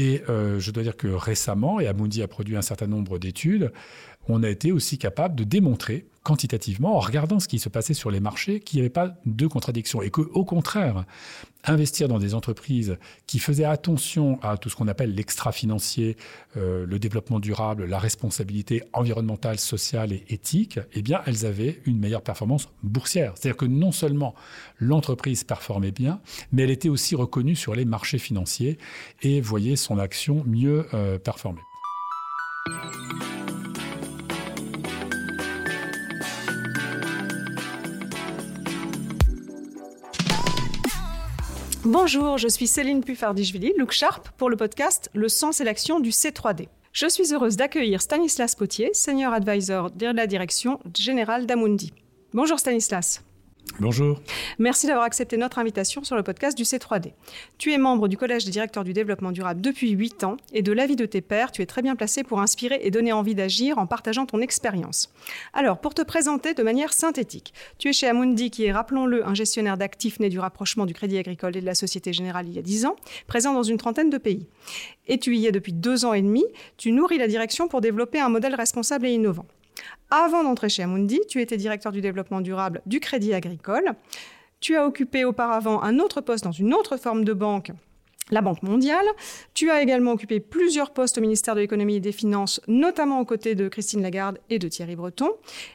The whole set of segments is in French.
Et je dois dire que récemment, et Amundi a produit un certain nombre d'études, on a été aussi capable de démontrer quantitativement, en regardant ce qui se passait sur les marchés, qu'il n'y avait pas de contradiction et qu'au contraire, investir dans des entreprises qui faisaient attention à tout ce qu'on appelle l'extra-financier, euh, le développement durable, la responsabilité environnementale, sociale et éthique, eh bien, elles avaient une meilleure performance boursière. C'est-à-dire que non seulement l'entreprise performait bien, mais elle était aussi reconnue sur les marchés financiers et voyait son action mieux euh, performer. Bonjour, je suis Céline Puffardichvili, Look Sharp, pour le podcast Le sens et l'action du C3D. Je suis heureuse d'accueillir Stanislas Potier, Senior Advisor de la direction générale d'Amundi. Bonjour Stanislas. Bonjour. Merci d'avoir accepté notre invitation sur le podcast du C3D. Tu es membre du Collège des directeurs du développement durable depuis 8 ans et de l'avis de tes pairs, tu es très bien placé pour inspirer et donner envie d'agir en partageant ton expérience. Alors, pour te présenter de manière synthétique, tu es chez Amundi qui est, rappelons-le, un gestionnaire d'actifs né du rapprochement du Crédit Agricole et de la Société Générale il y a 10 ans, présent dans une trentaine de pays. Et tu y es depuis deux ans et demi, tu nourris la direction pour développer un modèle responsable et innovant. Avant d'entrer chez Amundi, tu étais directeur du développement durable du Crédit Agricole. Tu as occupé auparavant un autre poste dans une autre forme de banque la Banque mondiale. Tu as également occupé plusieurs postes au ministère de l'économie et des finances, notamment aux côtés de Christine Lagarde et de Thierry Breton.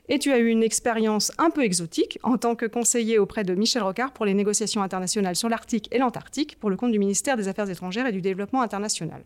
Et tu as eu une expérience un peu exotique en tant que conseiller auprès de Michel Rocard pour les négociations internationales sur l'Arctique et l'Antarctique pour le compte du ministère des Affaires étrangères et du Développement international.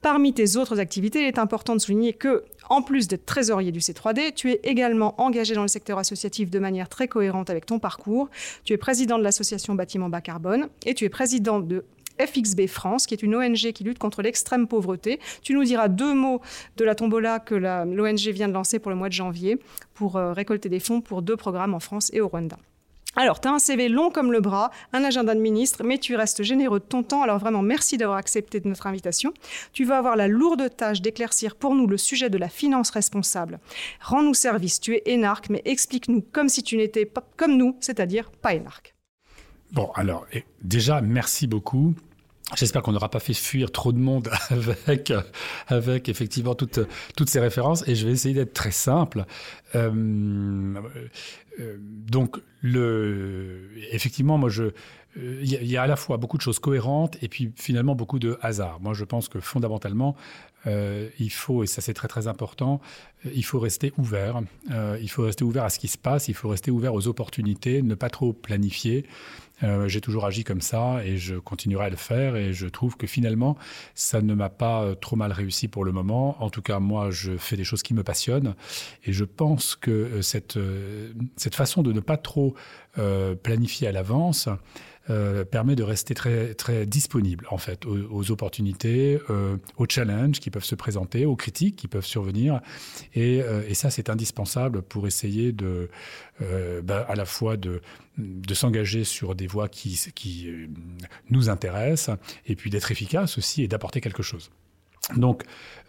Parmi tes autres activités, il est important de souligner que, en plus d'être trésorier du C3D, tu es également engagé dans le secteur associatif de manière très cohérente avec ton parcours. Tu es président de l'association Bâtiment Bas Carbone et tu es président de FXB France, qui est une ONG qui lutte contre l'extrême pauvreté. Tu nous diras deux mots de la tombola que l'ONG vient de lancer pour le mois de janvier pour euh, récolter des fonds pour deux programmes en France et au Rwanda. Alors, tu as un CV long comme le bras, un agenda de ministre, mais tu restes généreux de ton temps. Alors vraiment, merci d'avoir accepté notre invitation. Tu vas avoir la lourde tâche d'éclaircir pour nous le sujet de la finance responsable. Rends-nous service, tu es énarque, mais explique-nous comme si tu n'étais pas comme nous, c'est-à-dire pas énarque. Bon, alors, déjà, merci beaucoup. J'espère qu'on n'aura pas fait fuir trop de monde avec, avec effectivement toutes, toutes ces références et je vais essayer d'être très simple. Euh, euh, donc, le, effectivement, moi, je, il y, a à la fois beaucoup de choses cohérentes et puis finalement beaucoup de hasard. Moi, je pense que fondamentalement, euh, il faut, et ça c'est très très important, il faut rester ouvert. il faut rester ouvert à ce qui se passe, il faut rester ouvert aux opportunités, ne pas trop planifier. Euh, j'ai toujours agi comme ça et je continuerai à le faire et je trouve que finalement, ça ne m'a pas euh, trop mal réussi pour le moment. En tout cas, moi, je fais des choses qui me passionnent et je pense que euh, cette, cette façon de ne pas trop planifier à l'avance, euh, permet de rester très, très disponible en fait aux, opportunités, euh, aux challenges qui peuvent se présenter, aux critiques qui peuvent survenir. Et, euh, ça, c'est indispensable pour essayer de, bah, à la fois de, de s'engager sur des voies qui, qui nous intéressent et puis d'être efficace aussi et d'apporter quelque chose. Donc,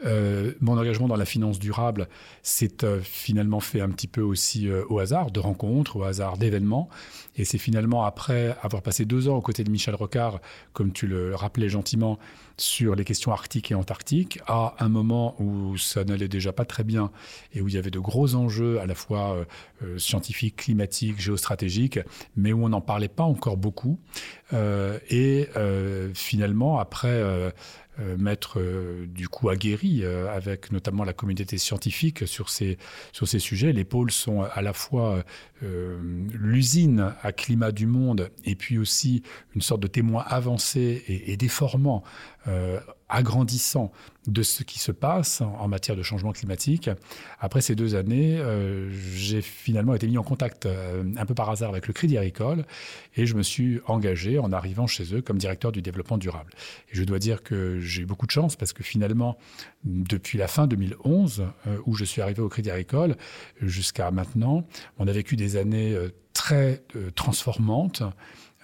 euh, mon engagement dans la finance durable s'est euh, finalement fait un petit peu aussi euh, au hasard de rencontres, au hasard d'événements. Et c'est finalement après avoir passé deux ans aux côtés de Michel Rocard, comme tu le rappelais gentiment, sur les questions arctiques et antarctiques, à un moment où ça n'allait déjà pas très bien et où il y avait de gros enjeux à la fois scientifiques, climatiques, géostratégiques, mais où on n'en parlait pas encore beaucoup. et finalement, après maître euh, du coup aguerri euh, avec notamment la communauté scientifique sur ces, sur ces sujets. Les pôles sont à la fois l'usine à climat du monde et puis aussi une sorte de témoin avancé et, déformant agrandissant de ce qui se passe en, matière de changement climatique. Après ces deux années, euh, j'ai finalement été mis en contact euh, un peu par hasard avec le Crédit Agricole et je me suis engagé en arrivant chez eux comme directeur du développement durable. Et je dois dire que j'ai eu beaucoup de chance parce que finalement, depuis la fin 2011, euh, où je suis arrivé au Crédit Agricole, jusqu'à maintenant, on a vécu des années très transformantes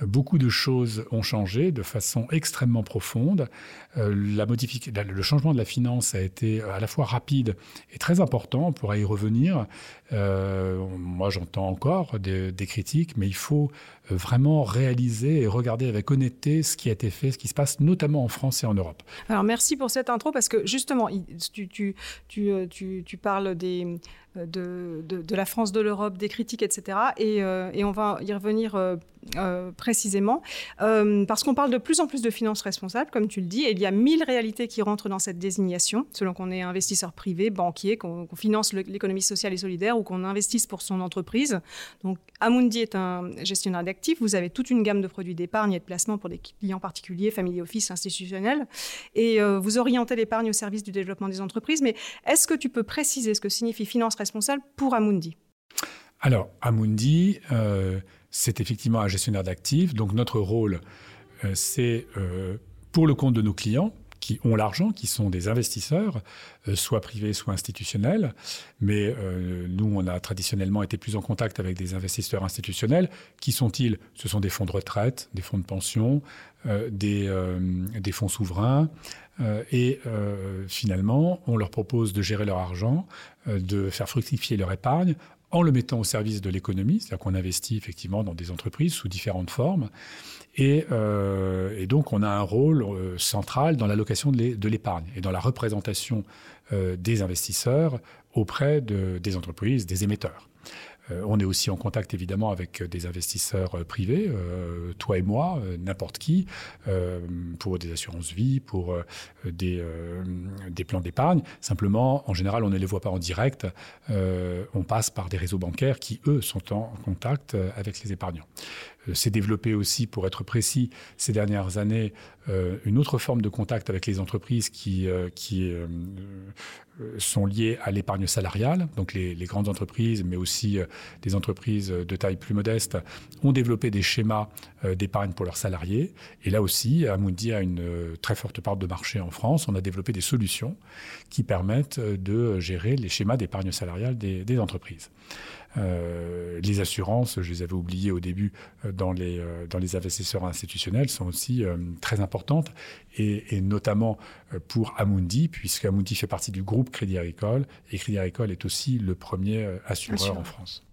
beaucoup de choses ont changé de façon extrêmement profonde. Euh, la le changement de la finance a été à la fois rapide et très important. On pourra y revenir. Euh, moi, j'entends encore des, critiques, mais il faut vraiment réaliser et regarder avec honnêteté ce qui a été fait, ce qui se passe notamment en France et en Europe. Alors, merci pour cette intro parce que justement, tu, tu, parles des de, la France, de l'Europe, des critiques, etc. Et, euh, et, on va y revenir euh, euh, précisément, parce qu'on parle de plus en plus de finances responsables, comme tu le dis, et il y a mille réalités qui rentrent dans cette désignation, selon qu'on est investisseur privé, banquier, qu'on finance l'économie sociale et solidaire ou qu'on investisse pour son entreprise. Donc, Amundi est un gestionnaire Vous avez toute une gamme de produits d'épargne et de placement pour des clients particuliers, family office, institutionnels, et vous orientez l'épargne au service du développement des entreprises. Mais est-ce que tu peux préciser ce que signifie finance responsable pour Amundi? Alors, Amundi, euh, c'est effectivement un gestionnaire d'actifs. Donc, notre rôle, euh, c'est euh, pour le compte de nos clients qui ont l'argent, qui sont des investisseurs, soit privés, soit institutionnels. Mais nous, on a traditionnellement été plus en contact avec des investisseurs institutionnels. Qui sont-ils? Ce sont des fonds de retraite, des fonds de pension, des, des fonds souverains, euh, et euh, finalement, on leur propose de gérer leur argent, euh, de faire fructifier leur épargne en le mettant au service de l'économie, c'est-à-dire qu'on investit effectivement dans des entreprises sous différentes formes. Et, donc, on a un rôle central dans l'allocation de l'épargne et dans la représentation des investisseurs auprès de, des entreprises, des émetteurs. Euh, on est aussi en contact évidemment avec des investisseurs euh, privés, euh, toi et moi, n'importe qui, pour des assurances vie, pour des, des plans d'épargne. Simplement, en général, on ne les voit pas en direct. on passe par des réseaux bancaires qui, eux, sont en contact avec les épargnants. C'est développé aussi, pour être précis, ces dernières années, une autre forme de contact avec les entreprises qui, qui sont liées à l'épargne salariale. Donc les, grandes entreprises, mais aussi des entreprises de taille plus modeste ont développé des schémas euh, d'épargne pour leurs salariés. Et là aussi, Amundi a une euh, très forte part de marché en France. On a développé des solutions qui permettent euh, de gérer les schémas d'épargne salariale des, entreprises. Les assurances, je les avais oubliées au début dans les, dans les investisseurs institutionnels, sont aussi très importantes, et, et notamment pour Amundi, puisque Amundi fait partie du groupe Crédit Agricole, et Crédit Agricole est aussi le premier assureur en France.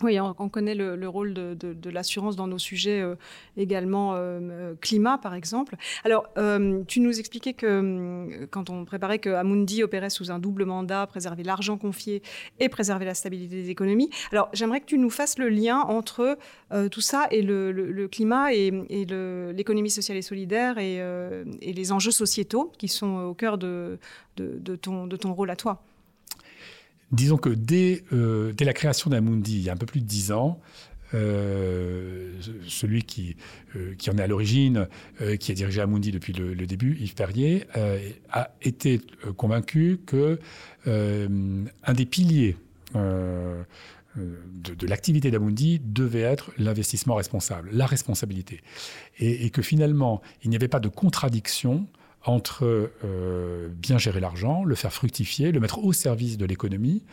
Oui, on, connaît le, rôle de, l'assurance dans nos sujets euh, également euh, euh, climat, par exemple. Alors, tu nous expliquais que quand on préparait que Amundi opérait sous un double mandat, préserver l'argent confié et préserver la stabilité des économies. Alors, j'aimerais que tu nous fasses le lien entre tout ça et le, climat et, l'économie sociale et solidaire et, les enjeux sociétaux qui sont au cœur de ton rôle à toi. Disons que dès, euh, dès la création d'Amundi, il y a un peu plus de dix ans, euh, celui qui, euh, qui en est à l'origine, qui a dirigé Amundi depuis le, début, Yves Perrier, a été convaincu que un des piliers de, l'activité d'Amundi devait être l'investissement responsable, la responsabilité. Et, que finalement, il n'y avait pas de contradiction entre euh, bien gérer l'argent, le faire fructifier, le mettre au service de l'économie,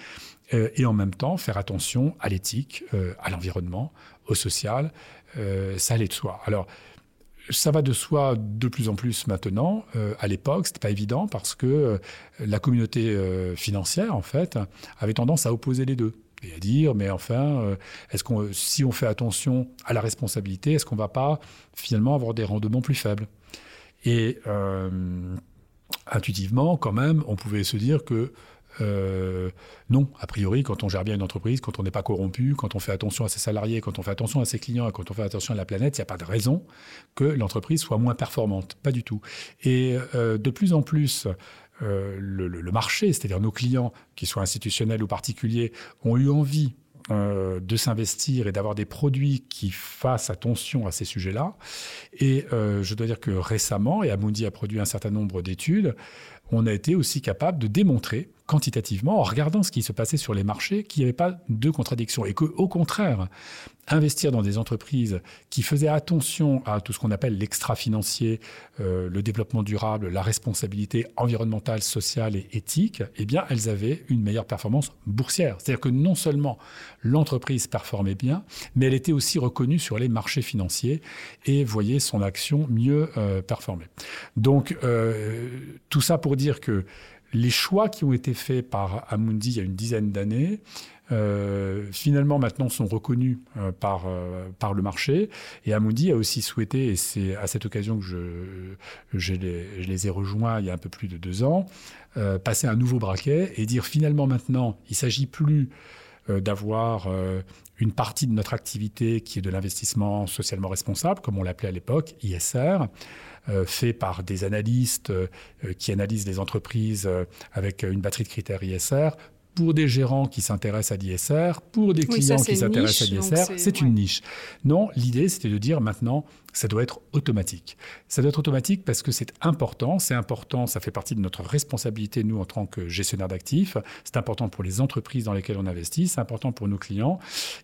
euh, et en même temps faire attention à l'éthique, euh, à l'environnement, au social. ça allait de soi. Alors, ça va de soi de plus en plus maintenant. à l'époque, c'était pas évident parce que la communauté financière, en fait, avait tendance à opposer les deux et à dire mais enfin est-ce qu'on si on fait attention à la responsabilité est-ce qu'on va pas finalement avoir des rendements plus faibles? Et euh, intuitivement, quand même, on pouvait se dire que euh, non, a priori, quand on gère bien une entreprise, quand on n'est pas corrompu, quand on fait attention à ses salariés, quand on fait attention à ses clients quand on fait attention à la planète, il n'y a pas de raison que l'entreprise soit moins performante. Pas du tout. Et euh, de plus en plus, le, marché, c'est-à-dire nos clients, qu'ils soient institutionnels ou particuliers, ont eu envie euh, de s'investir et d'avoir des produits qui fassent attention à ces sujets-là. Et euh, je dois dire que récemment, et Amundi a produit un certain nombre d'études, on a été aussi capable de démontrer quantitativement, en regardant ce qui se passait sur les marchés, qu'il n'y avait pas de contradiction et qu'au contraire, investir dans des entreprises qui faisaient attention à tout ce qu'on appelle l'extra-financier, euh, le développement durable, la responsabilité environnementale, sociale et éthique, eh bien, elles avaient une meilleure performance boursière. C'est-à-dire que non seulement l'entreprise performait bien, mais elle était aussi reconnue sur les marchés financiers et voyait son action mieux euh, performer. Donc, euh, tout ça pour dire que les choix qui ont été faits par Amundi il y a une dizaine d'années, euh, finalement maintenant sont reconnus euh, par, euh, par le marché. Et Amundi a aussi souhaité, et c'est à cette occasion que je, je, les, je, les, ai rejoints il y a un peu plus de deux ans, passer un nouveau braquet et dire finalement maintenant, il ne s'agit plus d'avoir une partie de notre activité qui est de l'investissement socialement responsable, comme on l'appelait à l'époque, ISR, fait par des analystes qui analysent les entreprises avec une batterie de critères ISR pour des gérants qui s'intéressent à l'ISR, pour des clients qui s'intéressent à l'ISR, c'est une niche. Non, l'idée, c'était de dire maintenant, ça doit être automatique. Ça doit être automatique parce que c'est important. C'est important, ça fait partie de notre responsabilité, nous, en tant que gestionnaire d'actifs. C'est important pour les entreprises dans lesquelles on investit, c'est important pour nos clients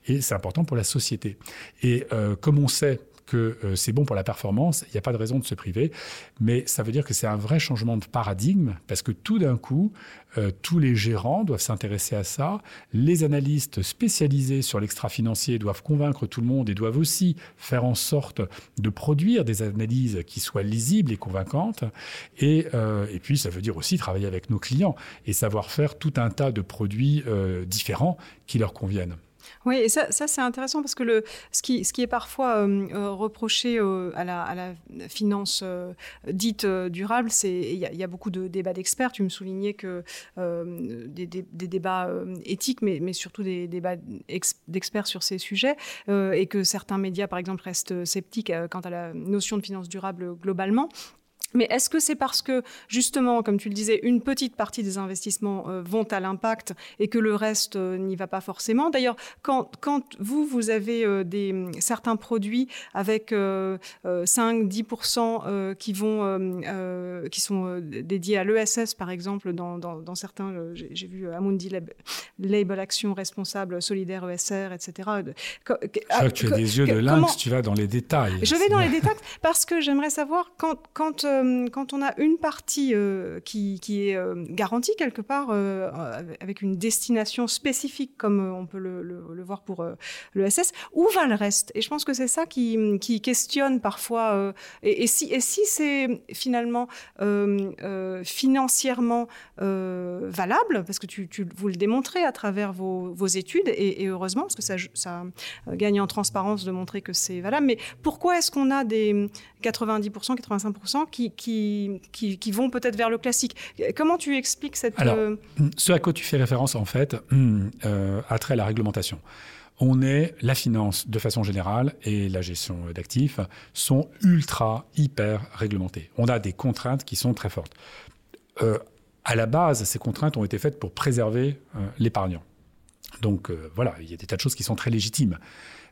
et c'est important pour la société. Et euh, comme on sait que euh, c'est bon pour la performance, il n'y a pas de raison de se priver. Mais ça veut dire que c'est un vrai changement de paradigme parce que tout d'un coup, euh, tous les gérants doivent s'intéresser à ça. Les analystes spécialisés sur l'extra-financier doivent convaincre tout le monde et doivent aussi faire en sorte de produire des analyses qui soient lisibles et convaincantes. Et, euh, et puis, ça veut dire aussi travailler avec nos clients et savoir faire tout un tas de produits différents qui leur conviennent. Oui, et ça, ça c'est intéressant parce que le, ce, qui, ce qui est parfois euh, euh, reproché euh, à, la, à, la, finance dite durable, c'est il y, a beaucoup de débats d'experts. Tu me soulignais que des, des, des, débats éthiques, mais, mais surtout des débats d'experts sur ces sujets, et que certains médias, par exemple, restent sceptiques quant à la notion de finance durable globalement. Mais est-ce que c'est parce que, justement, comme tu le disais, une petite partie des investissements euh, vont à l'impact et que le reste euh, n'y va pas forcément? D'ailleurs, quand, quand, vous, vous avez euh, des, certains produits avec 5-10% qui, vont, qui sont dédiés à l'ESS, par exemple, dans, dans, certains, j'ai vu Amundi Label Action Responsable, Solidaire ESR, etc. Que tu as des yeux de lynx, tu vas dans les détails. Je vais dans les détails parce que j'aimerais savoir quand... quand euh, quand on a une partie euh, qui, est euh, garantie quelque part, avec une destination spécifique, comme on peut le, voir pour le SS, où va le reste? Et je pense que c'est ça qui, questionne parfois. Et, si, c'est finalement financièrement valable, parce que tu, vous le démontrez à travers vos, études, et, heureusement, parce que ça gagne en transparence de montrer que c'est valable, mais pourquoi est-ce qu'on a des 90%, 85% qui, qui, qui, vont peut-être vers le classique. Comment tu expliques cette... Alors, euh, ce à quoi tu fais référence, en fait, euh, a trait à la réglementation. On est, la finance de façon générale et la gestion d'actifs sont ultra, hyper réglementées. On a des contraintes qui sont très fortes. Euh, à la base, ces contraintes ont été faites pour préserver l'épargnant. Donc voilà, il y a des tas de choses qui sont très légitimes.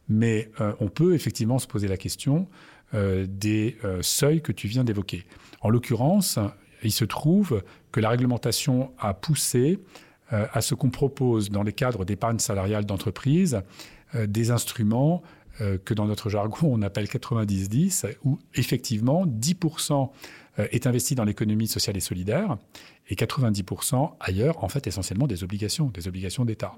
Mais on peut effectivement se poser la question euh, des euh, seuils que tu viens d'évoquer. En l'occurrence, il se trouve que la réglementation a poussé euh, à ce qu'on propose dans les cadres d'épargne salariale d'entreprise des instruments que dans notre jargon on appelle 90-10, où effectivement 10% est investi dans l'économie sociale et solidaire et 90% ailleurs, en fait, essentiellement des obligations, des obligations d'État.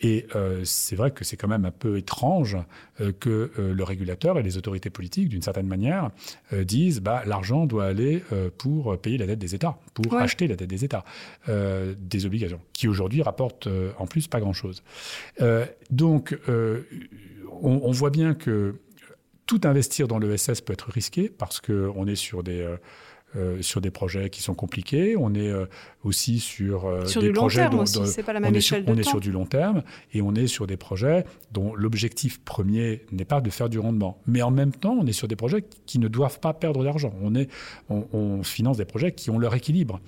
Et euh, c'est vrai que c'est quand même un peu étrange euh, que euh, le régulateur et les autorités politiques, d'une certaine manière, disent bah, l'argent doit aller pour payer la dette des États, pour acheter la dette des États, des obligations, qui aujourd'hui rapportent en plus pas grand-chose. donc, on, voit bien que tout investir dans l'ESS peut être risqué parce qu'on est sur des euh, sur des projets qui sont compliqués. On est euh, aussi sur, euh, des du projets long terme aussi, c'est pas la même on échelle est sur, de on est sur du long terme et on est sur des projets dont l'objectif premier n'est pas de faire du rendement, mais en même temps, on est sur des projets qui ne doivent pas perdre d'argent. On est, on, finance des projets qui ont leur équilibre.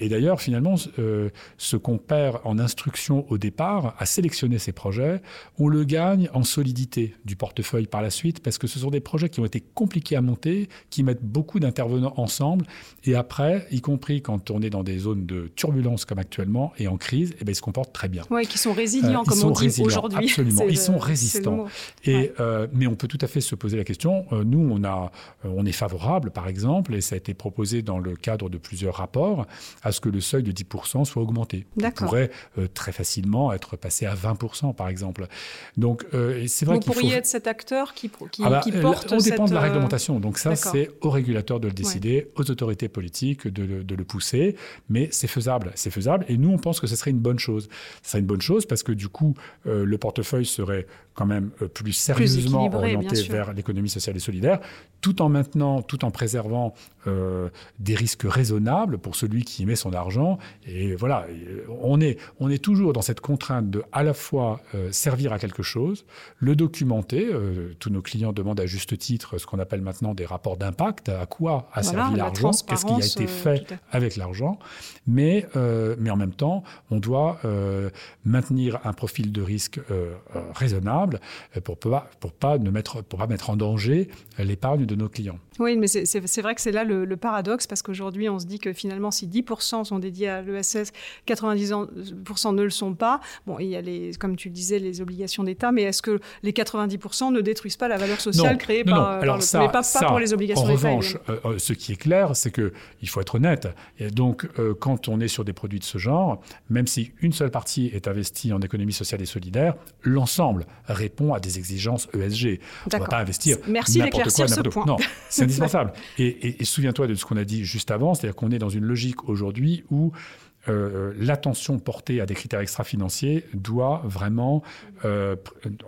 et d'ailleurs, finalement, ce qu'on perd en instruction au départ, à sélectionner ces projets, on le gagne en solidité du portefeuille par la suite, parce que ce sont des projets qui ont été compliqués à monter, qui mettent beaucoup d'intervenants ensemble ensemble. Et après, y compris quand on est dans des zones de turbulence comme actuellement et en crise, eh ben, ils se comportent très bien. Oui, qui sont résilients, comme on dit aujourd'hui. Absolument, ils sont résistants. Et, mais on peut tout à fait se poser la question. nous, on, a, on est favorable, par exemple, et ça a été proposé dans le cadre de plusieurs rapports, à ce que le seuil de 10% soit augmenté. Il pourrait très facilement être passé à 20%, par exemple. Donc, c'est vrai Vous pourriez être cet acteur qui, qui, ah bah, qui porte On dépend de la réglementation. Donc ça, c'est aux régulateurs de le décider, aux autorités politiques de, de, le pousser. Mais c'est faisable. C'est faisable. Et nous, on pense que ce serait une bonne chose. Ce serait une bonne chose parce que du coup, le portefeuille serait quand même plus sérieusement orienté vers l'économie sociale et solidaire, tout en maintenant, tout en préservant euh, des risques raisonnables pour celui qui met son argent. Et voilà, on est, on est toujours dans cette contrainte de à la fois euh, servir à quelque chose, le documenter. Euh, tous nos clients demandent à juste titre ce qu'on appelle maintenant des rapports d'impact. À quoi a servi l'argent Qu'est-ce qui a été fait avec l'argent mais, mais en même temps, on doit maintenir un profil de risque raisonnable pour pas, pour pas ne mettre, pour pas mettre en danger l'épargne de nos clients. Oui, mais c'est vrai que c'est là le, paradoxe, parce qu'aujourd'hui, on se dit que finalement, si 10% sont dédiés à l'ESS, 90% ne le sont pas. Bon, il y a, les, comme tu le disais, les obligations d'État, mais est-ce que les 90% ne détruisent pas la valeur sociale créée par, Alors ça, mais pas, pour les obligations d'État En revanche, euh, euh, ce qui est clair, c'est qu'il faut être honnête. Et donc, euh, quand on est sur des produits de ce genre, même si une seule partie est investie en économie sociale et solidaire, l'ensemble répond à des exigences ESG. On ne va pas investir Merci n'importe quoi, ce point. Non, c'est indispensable. et, souviens-toi de ce qu'on a dit juste avant, c'est-à-dire qu'on est dans une logique aujourd'hui où euh, l'attention portée à des critères extra-financiers doit vraiment, euh,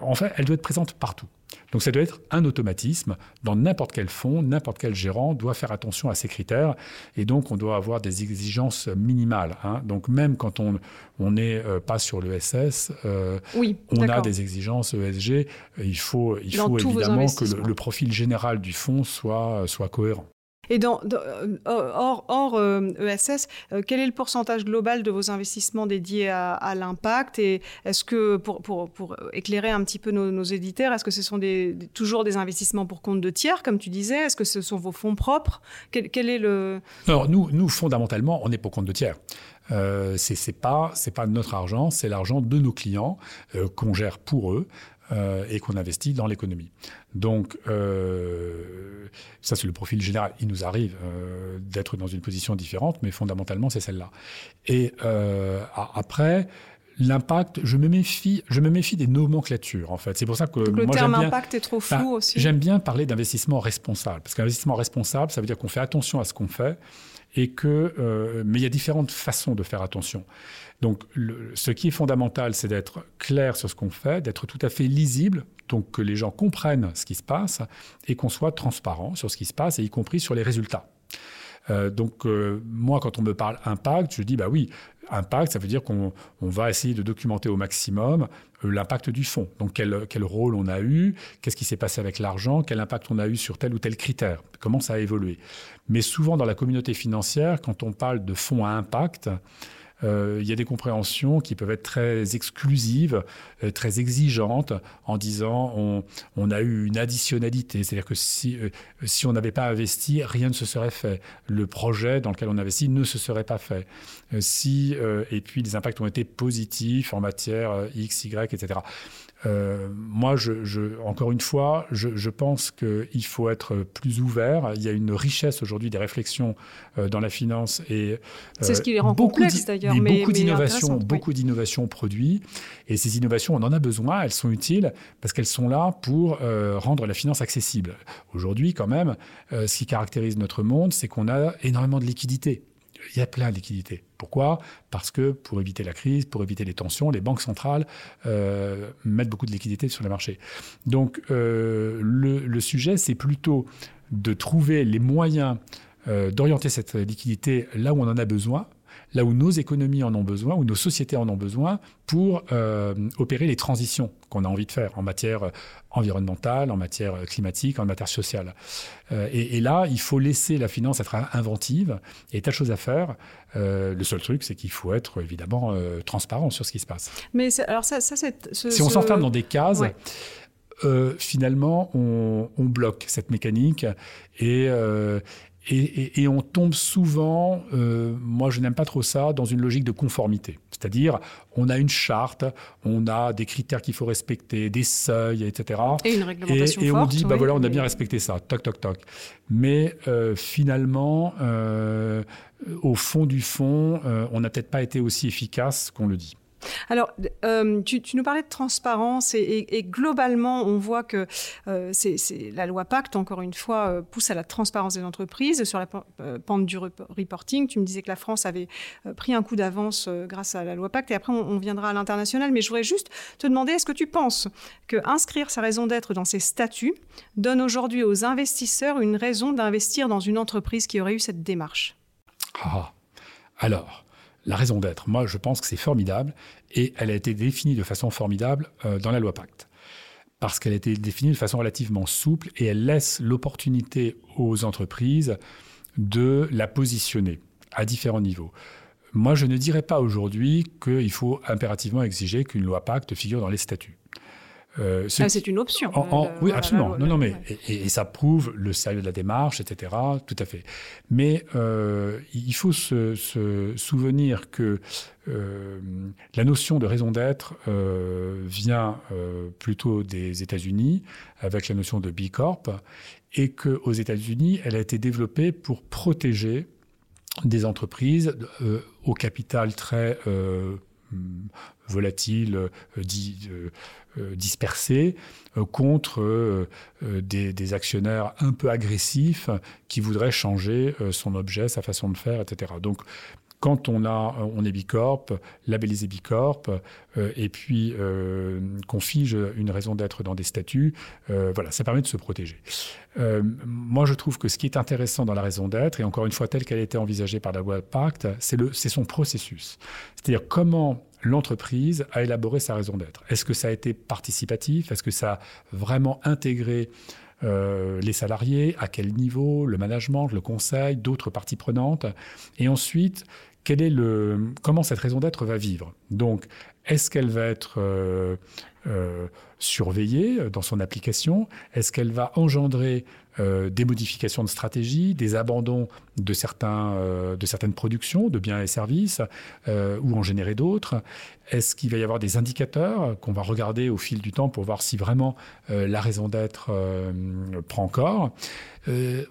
en fait, elle doit être présente partout. Donc ça doit être un automatisme. Dans n'importe quel fonds, n'importe quel gérant doit faire attention à ces critères. Et donc on doit avoir des exigences minimales. Hein. Donc même quand on n'est euh, pas sur l'ESS, euh, oui, on a des exigences ESG. Il faut, il faut évidemment que le, le, profil général du fonds soit, soit cohérent. Et euh, hors, ESS, euh, e euh, quel est le pourcentage global de vos investissements dédiés à, l'impact Et est-ce que, pour, éclairer un petit peu nos, éditeurs, est-ce que ce sont toujours des investissements pour compte de tiers, comme tu disais? Est-ce que ce sont vos fonds propres? Quel, est le... Alors, nous, fondamentalement, on est pour compte de tiers. Euh, c'est pas notre argent, c'est l'argent de nos clients qu'on gère pour eux. Euh, et qu'on investit dans l'économie. Donc, euh, ça, c'est le profil général. Il nous arrive euh, d'être dans une position différente, mais fondamentalement, c'est celle-là. Et après, l'impact, je me méfie, je me méfie des nomenclatures en fait. C'est pour ça que le moi, terme impact est trop flou aussi. J'aime bien parler d'investissement responsable parce qu'investissement responsable, ça veut dire qu'on fait attention à ce qu'on fait et que, mais il y a différentes façons de faire attention. Donc, ce qui est fondamental, c'est d'être clair sur ce qu'on fait, d'être tout à fait lisible, donc que les gens comprennent ce qui se passe et qu'on soit transparent sur ce qui se passe, y compris sur les résultats. Euh, donc, euh, moi, quand on me parle impact, je dis, bah oui, impact, ça veut dire qu'on va essayer de documenter au maximum euh, l'impact du fonds. Donc, quel, quel, rôle on a eu, qu'est-ce qui s'est passé avec l'argent, quel impact on a eu sur tel ou tel critère, comment ça a évolué. Mais souvent, dans la communauté financière, quand on parle de fonds à impact, il y a des compréhensions qui peuvent être très exclusives, euh, très exigeantes, en disant on, on, a eu une additionnalité, c'est-à-dire que si, euh, si on n'avait pas investi, rien ne se serait fait. Le projet dans lequel on investit ne se serait pas fait. si, et puis les impacts ont été positifs en matière X, Y, etc. Euh, moi, je, encore une fois, je, pense qu'il faut être plus ouvert. Il y a une richesse aujourd'hui des réflexions euh, dans la finance et euh, c'est ce qui les rend complexes d'ailleurs. Mais, beaucoup d'innovations, beaucoup d'innovations produits et ces innovations, on en a besoin. Elles sont utiles parce qu'elles sont là pour rendre la finance accessible. Aujourd'hui, quand même, ce qui caractérise notre monde, c'est qu'on a énormément de liquidités il y a plein de liquidités. Pourquoi? Parce que pour éviter la crise, pour éviter les tensions, les banques centrales euh, mettent beaucoup de liquidités sur les marchés. Donc euh, le, sujet, c'est plutôt de trouver les moyens euh, d'orienter cette liquidité là où on en a besoin, là où nos économies en ont besoin, où nos sociétés en ont besoin, pour opérer les transitions qu'on a envie de faire en matière environnementale, en matière climatique, en matière sociale. Euh, et, là, il faut laisser la finance être inventive. A tas de choses à faire. Euh, le seul truc, c'est qu'il faut être évidemment euh, transparent sur ce qui se passe. Mais alors ça, ça c'est si on s'enferme dans des cases. finalement, on, bloque cette mécanique et, et, on tombe souvent, euh, moi je n'aime pas trop ça, dans une logique de conformité. C'est-à-dire, on a une charte, on a des critères qu'il faut respecter, des seuils, etc. Et une réglementation Et, on dit, bah voilà, on a bien respecté ça, toc, toc, toc. Mais euh, finalement, euh, au fond du fond, on n'a peut-être pas été aussi efficace qu'on le dit. Alors, euh, tu, nous parlais de transparence et, globalement, on voit que euh, c'est, la loi Pacte, encore une fois, euh, pousse à la transparence des entreprises. Sur la pente du reporting, tu me disais que la France avait pris un coup d'avance grâce à la loi Pacte et après, on, viendra à l'international. Mais je voudrais juste te demander, est-ce que tu penses que inscrire sa raison d'être dans ses statuts donne aujourd'hui aux investisseurs une raison d'investir dans une entreprise qui aurait eu cette démarche? Ah, alors, la raison d'être. Moi, je pense que c'est formidable et elle a été définie de façon formidable euh, dans la loi Pacte. Parce qu'elle a été définie de façon relativement souple et elle laisse l'opportunité aux entreprises de la positionner à différents niveaux. Moi, je ne dirais pas aujourd'hui qu'il faut impérativement exiger qu'une loi Pacte figure dans les statuts. Euh, ah, c'est une option. oui, absolument. non, non, mais et, ça prouve le sérieux de la démarche, etc. Tout à fait. Mais euh, il faut se, souvenir que euh, la notion de raison d'être vient plutôt des États-Unis avec la notion de B Corp et qu'aux États-Unis, elle a été développée pour protéger des entreprises au capital très volatile, dit, euh, dispersés euh, contre euh, des, actionnaires un peu agressifs qui voudraient changer son objet, sa façon de faire, etc. Donc, quand on, a, on est Bicorp, labellisé Bicorp, et puis qu'on fige une raison d'être dans des statuts, voilà, ça permet de se protéger. moi, je trouve que ce qui est intéressant dans la raison d'être, et encore une fois telle qu'elle a été envisagée par la loi Pacte, c'est son processus. C'est-à-dire comment l'entreprise a élaboré sa raison d'être. Est-ce que ça a été participatif? Est-ce que ça a vraiment intégré euh, les salariés? À quel niveau? Le management, le conseil, d'autres parties prenantes? Et ensuite, quel est le, comment cette raison d'être va vivre? Donc, est-ce qu'elle va être euh, euh, surveillée dans son application. Est-ce qu'elle va engendrer des modifications de stratégie, des abandons de, certains, euh, de certaines productions, de biens et services, euh, ou en générer d'autres? Est-ce qu'il va y avoir des indicateurs qu'on va regarder au fil du temps pour voir si vraiment euh, la raison d'être prend corps?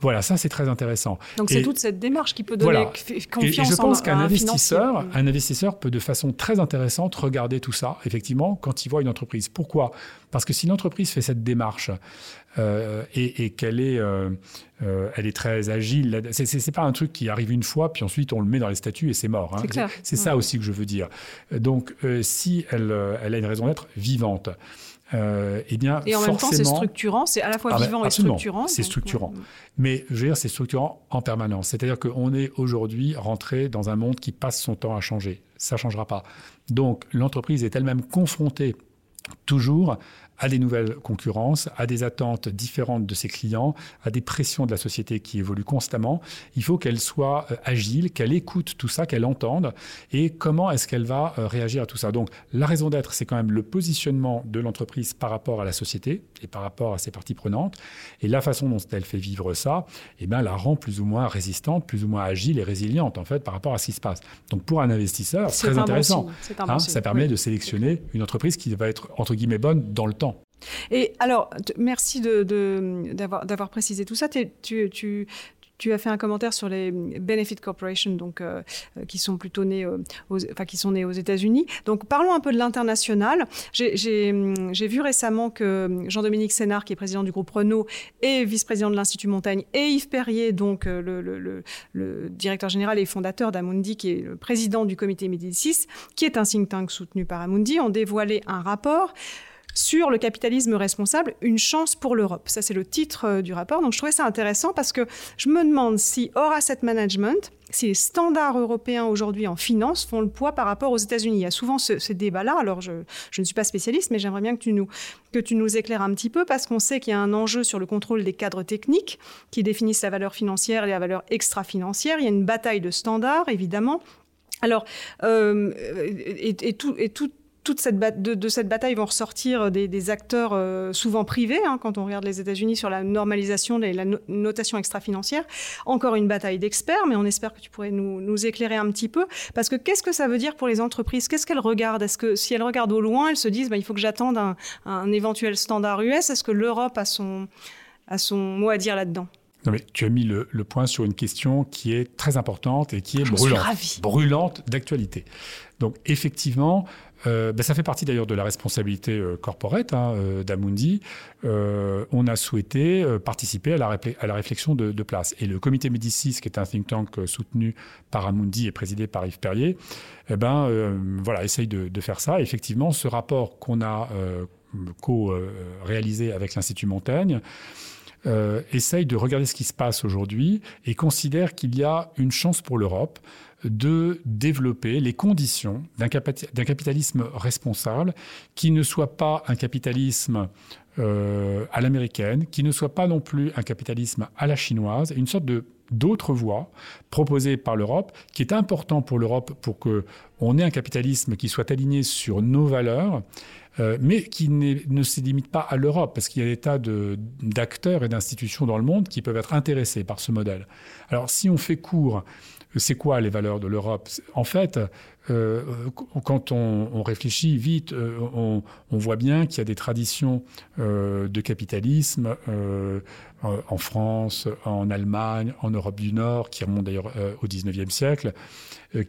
Voilà, ça c'est très intéressant. Donc c'est toute cette démarche qui peut donner confiance et, je pense qu'un investisseur, un investisseur peut de façon très intéressante regarder tout ça, effectivement, quand il voit une entreprise. Pourquoi Parce que si l'entreprise fait cette démarche et, et qu'elle est euh, elle est très agile. C'est pas un truc qui arrive une fois, puis ensuite on le met dans les statuts et c'est mort. Hein. C'est ça aussi que je veux dire. Donc, euh, si elle, euh, elle, a une raison d'être vivante, euh, eh bien, et en même temps, c'est structurant, c'est à la fois ah ben, vivant et structurant. C'est structurant. Mais je veux dire, c'est structurant en permanence. C'est-à-dire qu'on est aujourd'hui rentré dans un monde qui passe son temps à changer. Ça ne changera pas. Donc, l'entreprise est elle-même confrontée toujours à des nouvelles concurrences, à des attentes différentes de ses clients, à des pressions de la société qui évoluent constamment. Il faut qu'elle soit euh, agile, qu'elle écoute tout ça, qu'elle entende et comment est-ce qu'elle va euh, réagir à tout ça? Donc la raison d'être, c'est quand même le positionnement de l'entreprise par rapport à la société et par rapport à ses parties prenantes. Et la façon dont elle fait vivre ça, eh bien, la rend plus ou moins résistante, plus ou moins agile et résiliente en fait par rapport à ce qui se passe. Donc pour un investisseur, c'est très intéressant. Hein, ça permet de sélectionner une entreprise qui va être entre guillemets bonne dans le temps. Alors, merci d'avoir précisé tout ça. Tu, as fait un commentaire sur les Benefit Corporation, donc euh, euh, qui sont plutôt nés, aux, enfin aux États-Unis. Donc parlons un peu de l'international. J'ai vu récemment que Jean-Dominique Sénard, qui est président du groupe Renault et vice-président de l'Institut Montaigne, et Yves Perrier, donc euh, le, le, le, directeur général et fondateur d'Amundi, qui est le président du comité Médicis, qui est un think tank soutenu par Amundi, ont dévoilé un rapport sur le capitalisme responsable, une chance pour l'Europe. Ça, c'est le titre euh, du rapport. Donc, je trouvais ça intéressant parce que je me demande si hors asset management, si les standards européens aujourd'hui en finance font le poids par rapport aux États-Unis. Il y a souvent ce, débat-là. Alors, je, ne suis pas spécialiste, mais j'aimerais bien que tu nous, que tu nous éclaires un petit peu parce qu'on sait qu'il y a un enjeu sur le contrôle des cadres techniques qui définissent la valeur financière et la valeur extra-financière. Il y a une bataille de standards, évidemment. Alors, euh, et, tout, et tout toute cette de, cette bataille vont ressortir des, acteurs euh, souvent privés, hein, quand on regarde les États-Unis sur la normalisation et la notation extra-financière. Encore une bataille d'experts, mais on espère que tu pourrais nous, éclairer un petit peu. Parce que qu'est-ce que ça veut dire pour les entreprises? Qu'est-ce qu'elles regardent? Est-ce que si elles regardent au loin, elles se disent bah, il faut que j'attende un, un, éventuel standard US Est-ce que l'Europe a son, a son mot à dire là-dedans? Non mais tu as mis le, point sur une question qui est très importante et qui est brûlante, brûlante d'actualité. Donc effectivement, euh, ben, ça fait partie d'ailleurs de la responsabilité euh, corporate hein, euh, d'Amundi. on a souhaité participer à la, réflexion de, place. Et le comité Médicis, qui est un think tank soutenu par Amundi et présidé par Yves Perrier, eh ben, voilà, essaye de, faire ça. effectivement, ce rapport qu'on a co-réalisé avec l'Institut Montaigne, essaye de regarder ce qui se passe aujourd'hui et considère qu'il y a une chance pour l'Europe de développer les conditions d'un capitalisme responsable qui ne soit pas un capitalisme euh, à l'américaine, qui ne soit pas non plus un capitalisme à la chinoise, une sorte de d'autres voies proposées par l'Europe, qui est important pour l'Europe pour que on ait un capitalisme qui soit aligné sur nos valeurs, euh, mais qui ne se limite pas à l'Europe, parce qu'il y a des tas d'acteurs et d'institutions dans le monde qui peuvent être intéressés par ce modèle. Alors si on fait court c'est quoi les valeurs de l'Europe? En fait, euh, quand on, réfléchit vite, euh, on, voit bien qu'il y a des traditions euh, de capitalisme en France, en Allemagne, en Europe du Nord, qui remontent d'ailleurs au XIXe siècle,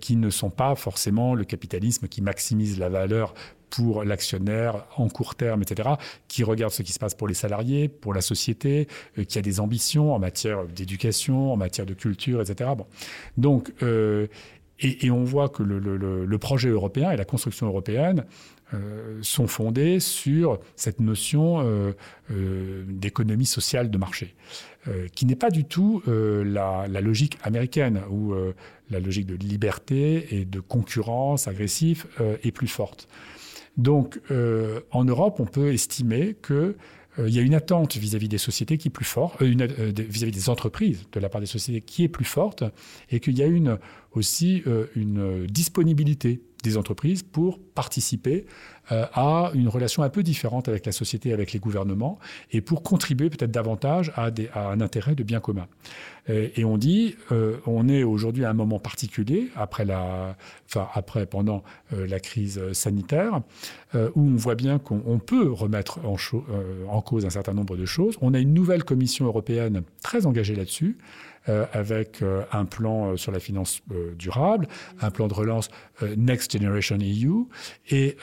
qui ne sont pas forcément le capitalisme qui maximise la valeur pour l'actionnaire en court terme, etc., qui regarde ce qui se passe pour les salariés, pour la société, euh, qui a des ambitions en matière d'éducation, en matière de culture, etc. Bon. Donc, euh, et, on voit que le, projet européen et la construction européenne euh, sont fondés sur cette notion d'économie sociale de marché, qui n'est pas du tout la, la, logique américaine, où la logique de liberté et de concurrence agressive est plus forte. Donc, euh, en Europe, on peut estimer qu'il euh, y a une attente vis-à-vis des sociétés qui est plus forte, euh, vis-à-vis des entreprises de la part des sociétés qui est plus forte, et qu'il y a aussi une disponibilité des entreprises pour participer euh, à une relation un peu différente avec la société, avec les gouvernements, et pour contribuer peut-être davantage à, un intérêt de bien commun. Et, on dit, euh, on est aujourd'hui à un moment particulier, après la, enfin après, pendant euh, la crise sanitaire, où on voit bien qu'on peut remettre en, en cause un certain nombre de choses. On a une nouvelle Commission européenne très engagée là-dessus. Euh, avec euh, un plan euh, sur la finance durable, un plan de relance Next Generation EU. Et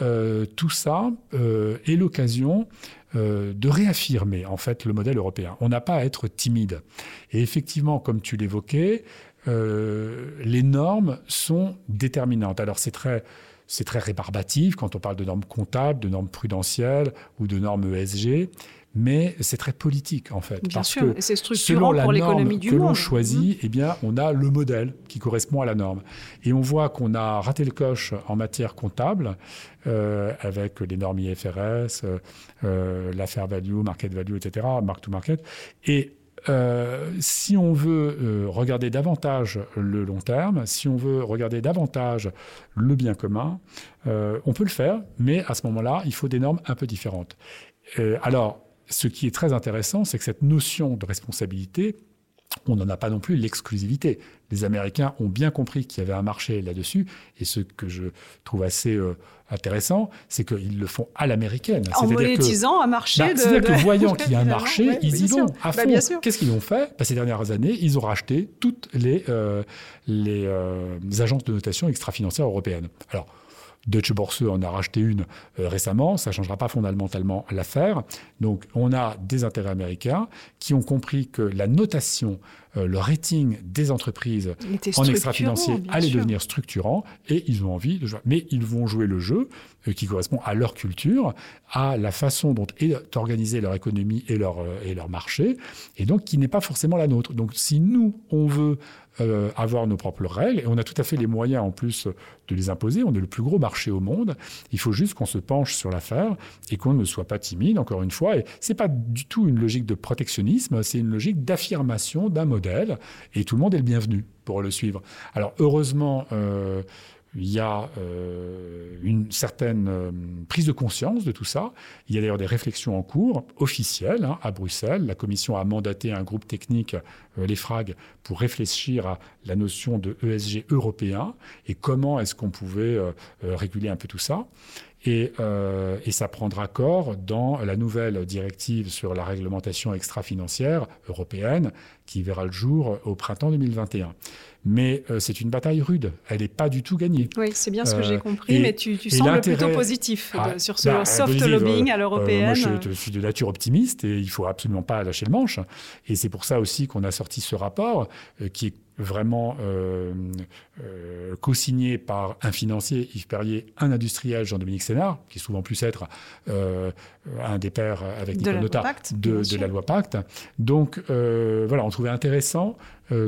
tout ça est l'occasion de réaffirmer en fait le modèle européen. On n'a pas à être timide. Et effectivement, comme tu l'évoquais, les normes sont déterminantes. Alors c'est très c'est très rébarbatif quand on parle de normes comptables, de normes prudentielles ou de normes ESG mais c'est très politique en fait. Bien parce sûr, que c'est selon pour l'économie du que l'on choisit, mmh. eh bien, on a le modèle qui correspond à la norme. Et on voit qu'on a raté le coche en matière comptable euh, avec les normes IFRS, euh, euh, la fair value, market value, etc., mark to market. Et euh, si on veut euh, regarder davantage le long terme, si on veut regarder davantage le bien commun, euh, on peut le faire, mais à ce moment-là, il faut des normes un peu différentes. alors, ce qui est très intéressant, c'est que cette notion de responsabilité, on n'en a pas non plus l'exclusivité. Les Américains ont bien compris qu'il y avait un marché là-dessus, et ce que je trouve assez euh, intéressant, c'est qu'ils le font à l'américaine. En monétisant un marché bah, C'est-à-dire que voyant qu'il y a un marché, ils y vont à bah, fond. Qu'est-ce qu'ils ont fait? Bah, Ces dernières années, ils ont racheté toutes les, euh, les, euh, agences de notation extra-financières européennes. Alors, Deutsche Börse en a racheté une euh, récemment, ça ne changera pas fondamentalement l'affaire. Donc on a des intérêts américains qui ont compris que la notation, le rating des entreprises en extra-financier allait devenir structurant et ils ont envie de jouer. Mais ils vont jouer le jeu euh, qui correspond à leur culture, à la façon dont est organisée leur économie et leur, et leur marché, et donc qui n'est pas forcément la nôtre. Donc si nous, on veut euh, avoir nos propres règles et on a tout à fait les moyens en plus de les imposer. On est le plus gros marché au monde. Il faut juste qu'on se penche sur l'affaire et qu'on ne soit pas timide, encore une fois. Et c'est pas du tout une logique de protectionnisme, c'est une logique d'affirmation d'un modèle et tout le monde est le bienvenu pour le suivre. Alors heureusement, euh, il y a une certaine prise de conscience de tout ça. Il y a d'ailleurs des réflexions en cours officielles hein, à Bruxelles. La Commission a mandaté un groupe technique, les FRAG, pour réfléchir à la notion de ESG européen et comment est-ce qu'on pouvait réguler un peu tout ça. Euh, et, ça prendra corps dans la nouvelle directive sur la réglementation extra-financière européenne qui verra le jour au printemps 2021. Mais euh, c'est une bataille rude. Elle n'est pas du tout gagnée. Oui, c'est bien ce que j'ai euh, compris, mais tu, tu sembles plutôt positif ah, sur ce bah, soft lobbying à l'européenne. moi, je, suis de nature optimiste et il faut absolument pas lâcher le manche. Et c'est pour ça aussi qu'on a sorti ce rapport qui est vraiment euh, euh, co-signé par un financier, Yves Perrier, un industriel, Jean-Dominique Sénard, qui est souvent plus être euh, un des pères avec Nicolas Nota de, de, la loi Pacte. Donc voilà, on trouvait intéressant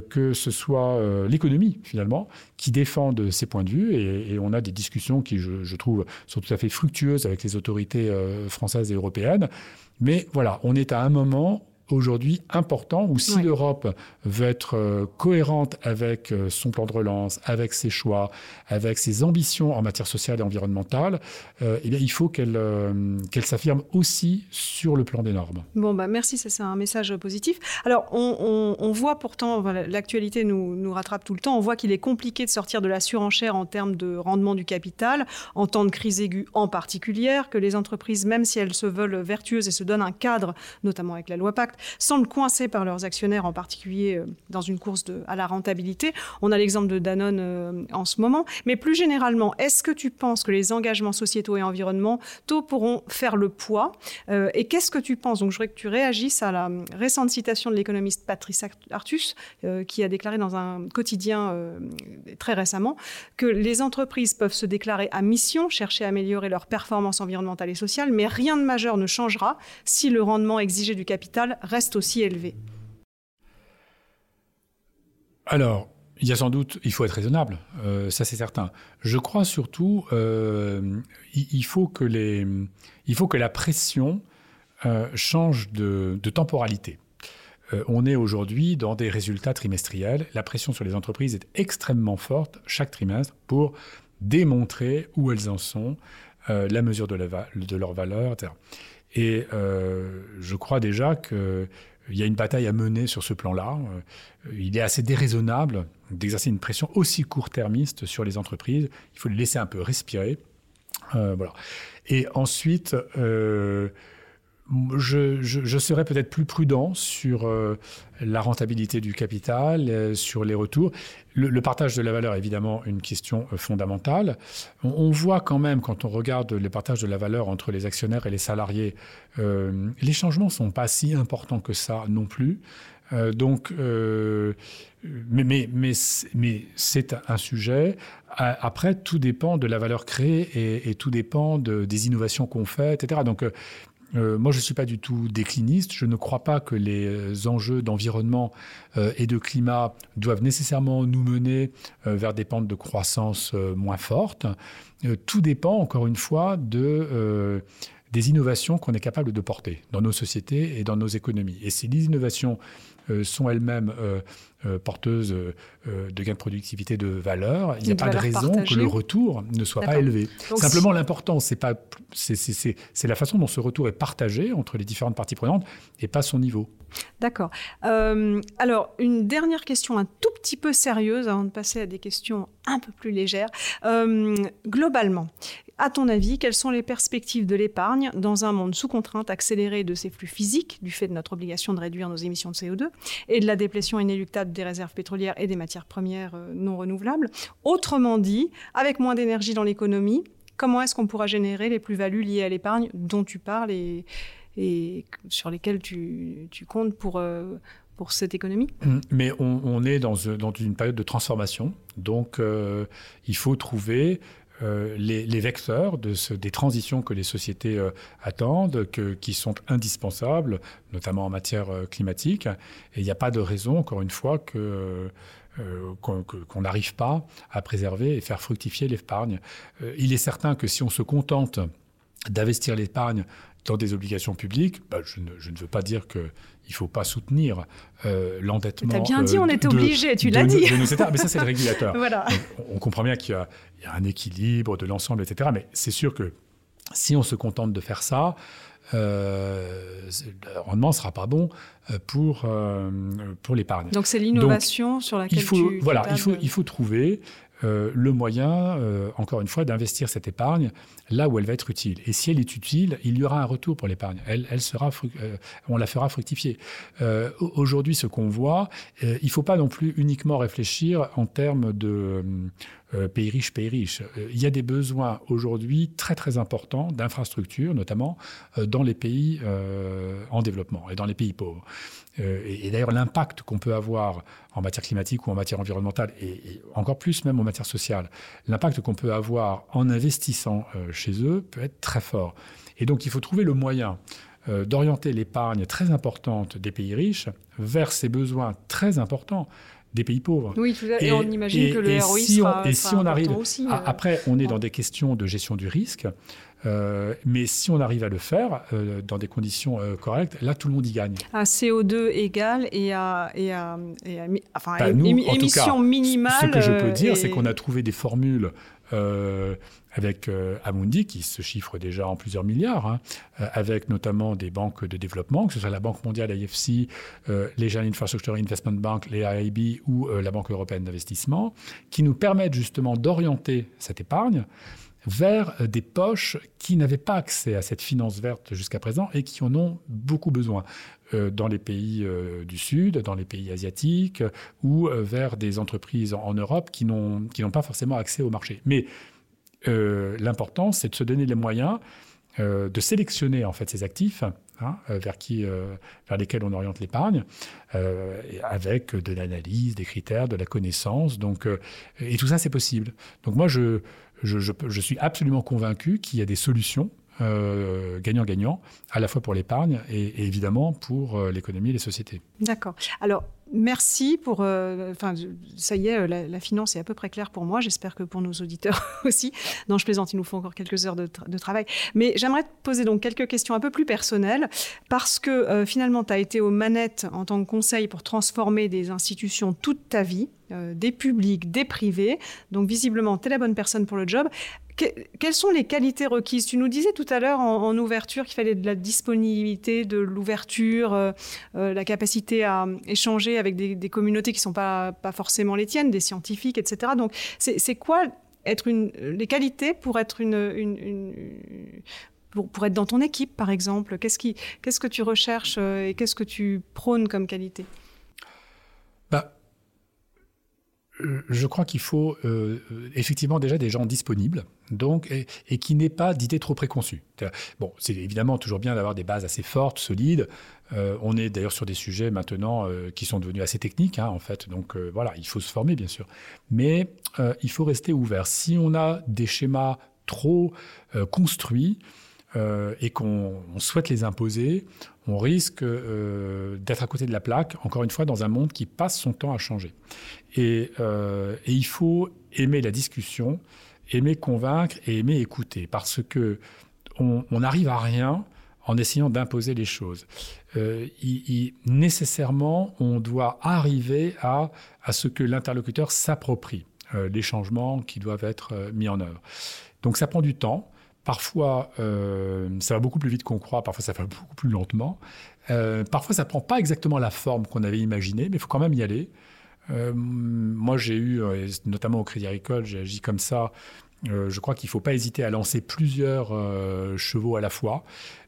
que ce soit l'économie, finalement, qui défende ces points de vue. Et, on a des discussions qui, je, je, trouve, sont tout à fait fructueuses avec les autorités françaises et européennes. Mais voilà, on est à un moment aujourd'hui important où si l'Europe veut être euh, cohérente avec euh, son plan de relance, avec ses choix, avec ses ambitions en matière sociale et environnementale, euh, eh bien, il faut qu'elle qu'elle s'affirme aussi sur le plan des normes. Bon, bah merci, c'est un message positif. Alors, on, on, voit pourtant, l'actualité nous, nous rattrape tout le temps, on voit qu'il est compliqué de sortir de la surenchère en termes de rendement du capital, en temps de crise aiguë en particulier, que les entreprises, même si elles se veulent vertueuses et se donnent un cadre, notamment avec la loi Pacte, semblent coincés par leurs actionnaires, en particulier euh, dans une course à la rentabilité. On a l'exemple de Danone euh, en ce moment. Mais plus généralement, est-ce que tu penses que les engagements sociétaux et environnementaux pourront faire le poids euh, Et qu'est-ce que tu penses? Donc, je voudrais que tu réagisses à la récente citation de l'économiste Patrice Artus, qui a déclaré dans un quotidien très récemment que les entreprises peuvent se déclarer à mission, chercher à améliorer leur performance environnementale et sociale, mais rien de majeur ne changera si le rendement exigé du capital reste aussi élevé Alors, il y a sans doute, il faut être raisonnable, euh, ça c'est certain. Je crois surtout, euh, il, faut que les, il faut que la pression euh, change de, temporalité. on est aujourd'hui dans des résultats trimestriels. La pression sur les entreprises est extrêmement forte chaque trimestre pour démontrer où elles en sont, la mesure de leur valeur, etc. Et euh, je crois déjà qu'il y a une bataille à mener sur ce plan-là. Euh, il est assez déraisonnable d'exercer une pression aussi court-termiste sur les entreprises. Il faut les laisser un peu respirer. Euh, voilà. Et ensuite, je, serais peut-être plus prudent sur euh, la rentabilité du capital, euh, sur les retours. Le, partage de la valeur est évidemment une question euh, fondamentale. On, voit quand même, quand on regarde les partages de la valeur entre les actionnaires et les salariés, les changements ne sont pas si importants que ça non plus. donc, mais, c'est un sujet. Après, tout dépend de la valeur créée et, tout dépend de, des innovations qu'on fait, etc. Donc, euh, moi, je ne suis pas du tout décliniste. Je ne crois pas que les euh, enjeux d'environnement euh, et de climat doivent nécessairement nous mener vers des pentes de croissance moins fortes. tout dépend, encore une fois, de des innovations qu'on est capable de porter dans nos sociétés et dans nos économies. Et ces innovations sont elles-mêmes porteuse euh, de gains de productivité de valeur, il n'y a pas de raison que le retour ne soit pas élevé. Simplement, l'important, c'est pas, c'est la façon dont ce retour est partagé entre les différentes parties prenantes et pas son niveau. D'accord. Euh, alors, une dernière question un tout petit peu sérieuse avant de passer à des questions un peu plus légères. globalement, à ton avis, quelles sont les perspectives de l'épargne dans un monde sous contrainte accélérée de ses flux physiques, du fait de notre obligation de réduire nos émissions de CO2 et de la déplétion inéluctable des réserves pétrolières et des matières premières euh, non renouvelables Autrement dit, avec moins d'énergie dans l'économie, comment est-ce qu'on pourra générer les plus-values liées à l'épargne dont tu parles et, sur lesquelles tu, comptes pour, euh, pour cette économie? Mmh. Mais on, est dans, dans, une période de transformation, donc euh, il faut trouver euh, les, vecteurs de des transitions que les sociétés euh, attendent, qui sont indispensables, notamment en matière euh, climatique. Et il n'y a pas de raison, encore une fois, que qu'on n'arrive pas à préserver et faire fructifier l'épargne. il est certain que si on se contente d'investir l'épargne dans des obligations publiques, bah, je, ne, veux pas dire qu'il ne faut pas soutenir euh, l'endettement. Tu as bien dit, on était obligé, tu l'as dit. mais ça, c'est le régulateur. voilà. on, comprend bien qu'il y, y, a un équilibre de l'ensemble, etc. Mais c'est sûr que si on se contente de faire ça, euh, le rendement ne sera pas bon euh, pour, euh, pour l'épargne. Donc c'est l'innovation sur laquelle il faut, tu, Voilà, il faut, il faut trouver euh, le moyen, euh, encore une fois, d'investir cette épargne là où elle va être utile. Et si elle est utile, il y aura un retour pour l'épargne. Elle, elle sera, euh, on la fera fructifier. Aujourd'hui, ce qu'on voit, il ne faut pas non plus uniquement réfléchir en termes de pays riches, pays riches. il y a des besoins aujourd'hui très très importants d'infrastructures, notamment dans les pays en développement et dans les pays pauvres. et, d'ailleurs, l'impact qu'on peut avoir en matière climatique ou en matière environnementale, et, encore plus même en matière sociale, l'impact qu'on peut avoir en investissant euh, chez eux peut être très fort. Et donc il faut trouver le moyen euh, d'orienter l'épargne très importante des pays riches vers ces besoins très importants des pays pauvres. Oui, et, on imagine que le ROI si sera, on, Et si on arrive, aussi, après, on est dans des questions de gestion du risque. Euh, mais si on arrive à le faire euh, dans des conditions euh, correctes, là, tout le monde y gagne. À CO2 égal et à, et à, et à enfin, bah, émission minimale. Ce que je peux dire, c'est qu'on a trouvé des formules avec Amundi, qui se chiffre déjà en plusieurs milliards, hein, avec notamment des banques de développement, que ce soit la Banque mondiale, l'IFC, les Infrastructure Investment Bank, les AIB ou la Banque européenne d'investissement, qui nous permettent justement d'orienter cette épargne vers euh, des poches qui n'avaient pas accès à cette finance verte jusqu'à présent et qui en ont beaucoup besoin. euh, dans les pays euh, du Sud, dans les pays asiatiques ou vers des entreprises en Europe qui n'ont pas forcément accès au marché. Mais l'important, c'est de se donner les moyens de sélectionner en fait ces actifs hein, vers, qui, vers lesquels on oriente l'épargne, avec de l'analyse, des critères, de la connaissance. Donc, et tout ça, c'est possible. Donc moi, je, suis absolument convaincu qu'il y a des solutions euh, gagnant-gagnant, à la fois pour l'épargne et, évidemment pour euh, l'économie et les sociétés. D'accord. Alors, merci pour. Euh, enfin, ça y est, la, finance est à peu près claire pour moi. J'espère que pour nos auditeurs aussi. Non, je plaisante, il nous faut encore quelques heures de, travail. Mais j'aimerais te poser donc quelques questions un peu plus personnelles, parce que finalement, tu as été aux manettes en tant que conseil pour transformer des institutions toute ta vie. des publics, des privés. Donc visiblement, tu es la bonne personne pour le job quelles sont les qualités requises? Tu nous disais tout à l'heure en, ouverture qu'il fallait de la disponibilité, de l'ouverture, euh, euh, la capacité à échanger avec des, communautés qui ne sont pas, forcément les tiennes, des scientifiques, etc. Donc, c'est quoi être une, les qualités pour être une, pour, être dans ton équipe, par exemple? Qu'est-ce qu'est-ce que tu recherches euh, et qu'est-ce que tu prônes comme qualité bah, je crois qu'il faut euh, effectivement déjà des gens disponibles, donc et, qui n'aient pas d'idées trop préconçues. Bon, c'est évidemment toujours bien d'avoir des bases assez fortes, solides. Euh, on est d'ailleurs sur des sujets maintenant euh, qui sont devenus assez techniques, hein, en fait. Donc voilà, il faut se former bien sûr, mais il faut rester ouvert. Si on a des schémas trop construits, euh, et qu'on souhaite les imposer, on risque euh, d'être à côté de la plaque, encore une fois, dans un monde qui passe son temps à changer. Et, euh, il faut aimer la discussion, aimer convaincre et aimer écouter, parce que on n'arrive à rien en essayant d'imposer les choses. nécessairement, on doit arriver à ce que l'interlocuteur s'approprie les changements qui doivent être mis en œuvre. Donc ça prend du temps. Parfois, euh, ça va beaucoup plus vite qu'on croit, parfois ça va beaucoup plus lentement. Euh, parfois, ça prend pas exactement la forme qu'on avait imaginée, mais il faut quand même y aller. Euh, moi, j'ai eu, notamment au Crédit Agricole, j'ai agi comme ça. je crois qu'il ne faut pas hésiter à lancer plusieurs chevaux à la fois.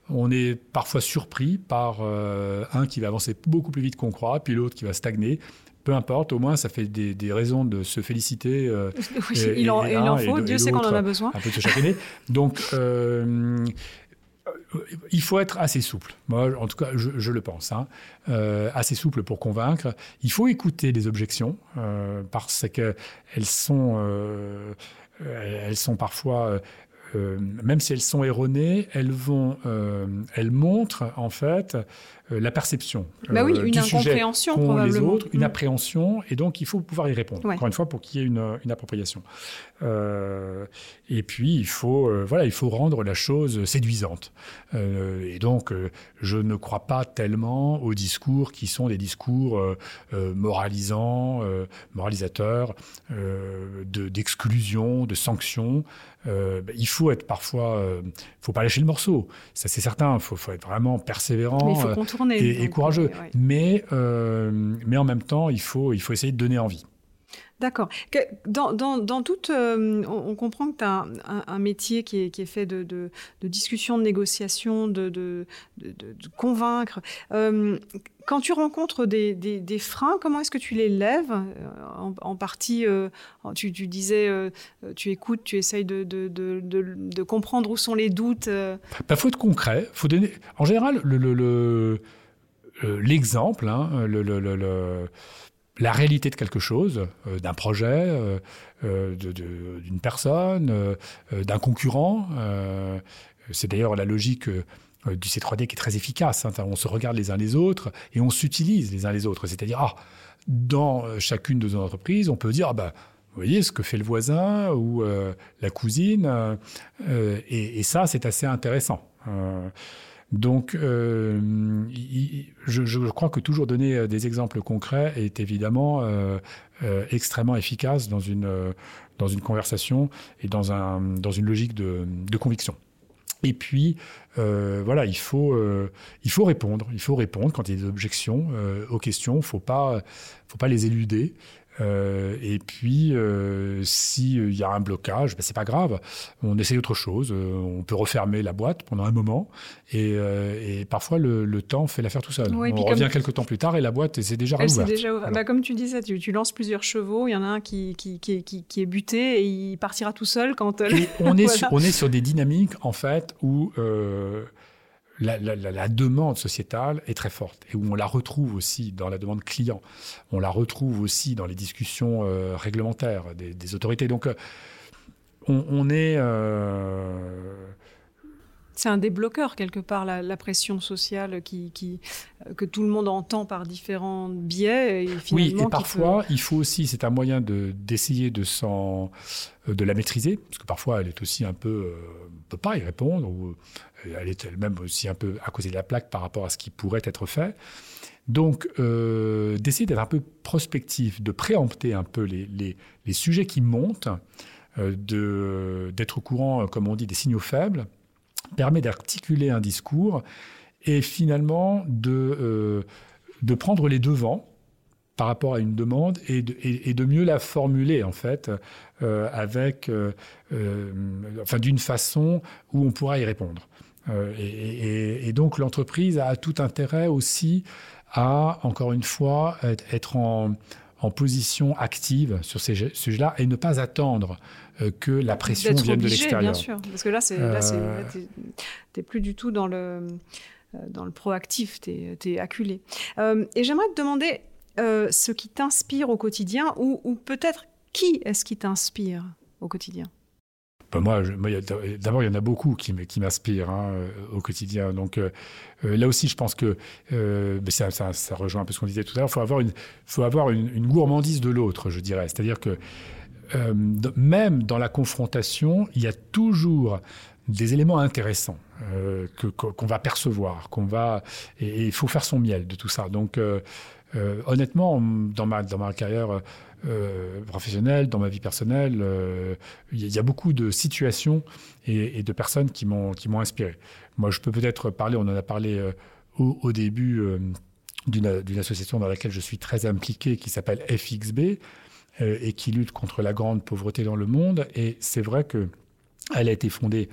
On est parfois surpris par un qui va avancer beaucoup plus vite qu'on croit, puis l'autre qui va stagner peu importe, au moins ça fait des, raisons de se féliciter. Euh, il, en, faut, Dieu sait qu'on en a besoin. Un peu de se chacunner. Donc, euh, il faut être assez souple. Moi, en tout cas, je, le pense. Hein. Euh, assez souple pour convaincre. Il faut écouter les objections parce qu'elles sont, elles sont parfois même si elles sont erronées, elles vont, elles montrent en fait euh, la perception bah oui, euh, une du incompréhension sujet qu'ont les autres, une Mm. appréhension, et donc il faut pouvoir y répondre. Ouais. Encore une fois, pour qu'il y ait une, une appropriation. Euh, et puis il faut, euh, voilà, il faut rendre la chose séduisante. Euh, et donc, euh, je ne crois pas tellement aux discours qui sont des discours euh, euh, moralisants, euh, moralisateurs, euh, de- d'exclusion, de, sanctions. Euh, bah, il faut être parfois, euh, faut pas lâcher le morceau. Ça c'est certain. Il faut, faut être vraiment persévérant. Mais il faut euh, contourner. et, courageux. euh, ouais. Mais, mais en même temps, il faut, il faut essayer de donner envie. D'accord. Dans, dans, dans toute, euh, on, comprend que tu as un, métier qui est, qui est fait de, de, de discussion, de négociation, de, de, de- convaincre. Euh, quand tu rencontres des, des, freins, comment est-ce que tu les lèves Euh, en, partie, tu, disais, tu écoutes, tu essayes de, comprendre où sont les doutes. Il Bah, faut être concret. Faut donner. En général, le, le- le- l'exemple, hein, le, le- le- le- la réalité de quelque chose, euh, d'un projet, euh, euh, d'une personne, d'un concurrent. c'est d'ailleurs la logique du C3D qui est très efficace. hein. On se regarde les uns les autres et on s'utilise les uns les autres. C'est-à-dire, ah, dans chacune de nos entreprises, on peut dire, ah ben, vous voyez ce que fait le voisin ou la cousine. et ça, c'est assez intéressant. Donc, euh, je, crois que toujours donner euh, des exemples concrets est évidemment euh, extrêmement efficace dans une, dans une conversation et dans, un, dans une logique de, conviction. Et puis, voilà, il faut, il faut répondre. Il faut répondre quand il y a des objections aux questions. Il ne faut pas les éluder. Euh, et puis, euh, s'il y a un blocage, ben, c'est pas grave. On essaye autre chose. Euh, on peut refermer la boîte pendant un moment. Et, euh, et parfois, le, le temps fait l'affaire tout seul. On revient comme- quelques temps plus tard et la boîte c'est déjà Elle s'est rouverte. déjà ouverte. Bah, comme tu disais, tu, tu lances plusieurs chevaux, il y en a un qui, qui, qui, qui, qui est buté et il partira tout seul quand... euh, on, est Voilà. sur, on est sur des dynamiques, en fait, où euh, la, la- la- la demande sociétale est très forte et où on la retrouve aussi dans la demande client. On la retrouve aussi dans les discussions euh, réglementaires des, des autorités. Donc, euh, on, on est. euh, C'est un débloqueur quelque part, la, la pression sociale qui, qui, que tout le monde entend par différents biais. Et oui, et parfois, il faut aussi, c'est un moyen de d'essayer de s'en, de la maîtriser, parce que parfois, elle est aussi un peu, euh, on peut pas y répondre, ou euh, elle est elle-même aussi un peu à cause de la plaque par rapport à ce qui pourrait être fait. Donc, euh, d'essayer d'être un peu prospectif, de préempter un peu les, les, les sujets qui montent, euh, d'être au courant, comme on dit, des signaux faibles, permet d'articuler un discours et finalement de, de prendre les devants par rapport à une demande et de, et- et de mieux la formuler en fait euh, avec euh, euh, enfin d'une façon où on pourra y répondre et, donc l'entreprise a tout intérêt aussi à encore une fois être, en, en position active sur ces sujets-là et ne pas attendre que la pression vienne de l'extérieur. bien sûr. Parce que là, c'est t'es- plus du tout dans le, dans le proactif, t'es es acculé. Et j'aimerais te demander euh, ce qui t'inspire au quotidien ou, peut-être qui est-ce qui t'inspire au quotidien? Ben, moi, d'abord, il y en a beaucoup qui, m'inspirent hein, euh, au quotidien. Donc euh, là aussi, je pense que ben, ça, rejoint un peu ce qu'on disait tout à l'heure. Il faut avoir, une, gourmandise de l'autre, je dirais. C'est-à-dire que même dans la confrontation, il y a toujours des éléments intéressants qu'on va percevoir, qu'on va et il faut faire son miel de tout ça. Donc euh, honnêtement, dans ma dans ma carrière euh, professionnelle, dans ma vie personnelle, euh, il y, a- beaucoup de situations et, de personnes qui m'ont inspiré. Moi, je peux peut-être parler. On en a parlé au, au début d'une association dans laquelle je suis très impliqué, qui s'appelle FXB et qui lutte contre la grande pauvreté dans le monde. Et c'est vrai que elle a été fondée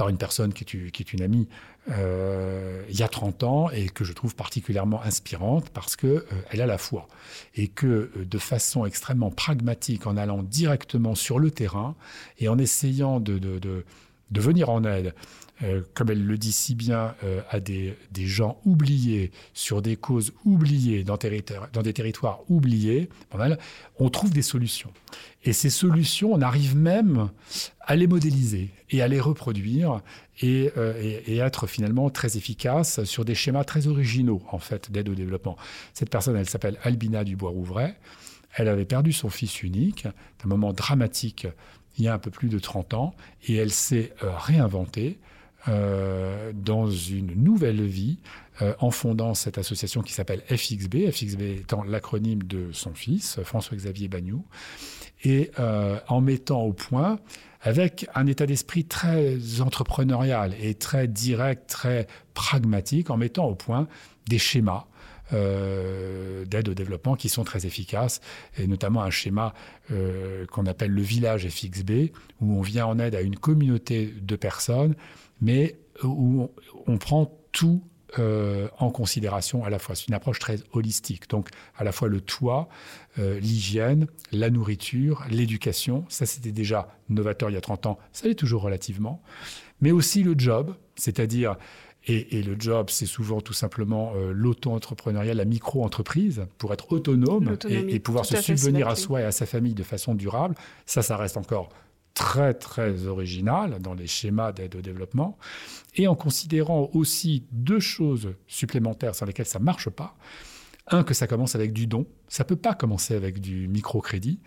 par une personne qui est, une amie il y a 30 ans et que je trouve particulièrement inspirante parce que euh, elle a la foi. Et que euh, de façon extrêmement pragmatique, en allant directement sur le terrain et en essayant de, de, de venir en aide euh, comme elle le dit si bien, euh, à des, gens oubliés, sur des causes oubliées, dans, des territoires oubliés, on trouve des solutions. Et ces solutions, on arrive même à les modéliser et à les reproduire et, euh, être finalement très efficace sur des schémas très originaux, en fait, d'aide au développement. Cette personne, elle s'appelle Albina Dubois-Rouvray. Elle avait perdu son fils unique, un moment dramatique il y a un peu plus de 30 ans, et elle s'est réinventée euh, dans une nouvelle vie euh, en fondant cette association qui s'appelle FXB, FXB étant l'acronyme de son fils, François-Xavier Bagnou, et euh, en mettant au point, avec un état d'esprit très entrepreneurial et très direct, très pragmatique, en mettant au point des schémas d'aide au développement qui sont très efficaces, et notamment un schéma qu'on appelle le village FXB, où on vient en aide à une communauté de personnes mais où on, prend tout euh, en considération à la fois. C'est une approche très holistique. Donc, à la fois le toit, euh, l'hygiène, la nourriture, l'éducation. Ça, c'était déjà novateur il y a 30 ans. Ça l'est toujours relativement. Mais aussi le job, c'est-à-dire, et, le job, c'est souvent tout simplement euh, l'auto-entrepreneuriat, la micro-entreprise, pour être autonome et, et, pouvoir se subvenir à soi et à sa famille de façon durable. Ça, ça reste encore très très original dans les schémas d'aide au développement, et en considérant aussi deux choses supplémentaires sans lesquelles ça ne marche pas. Un, que ça commence avec du don, ça ne peut pas commencer avec du microcrédit.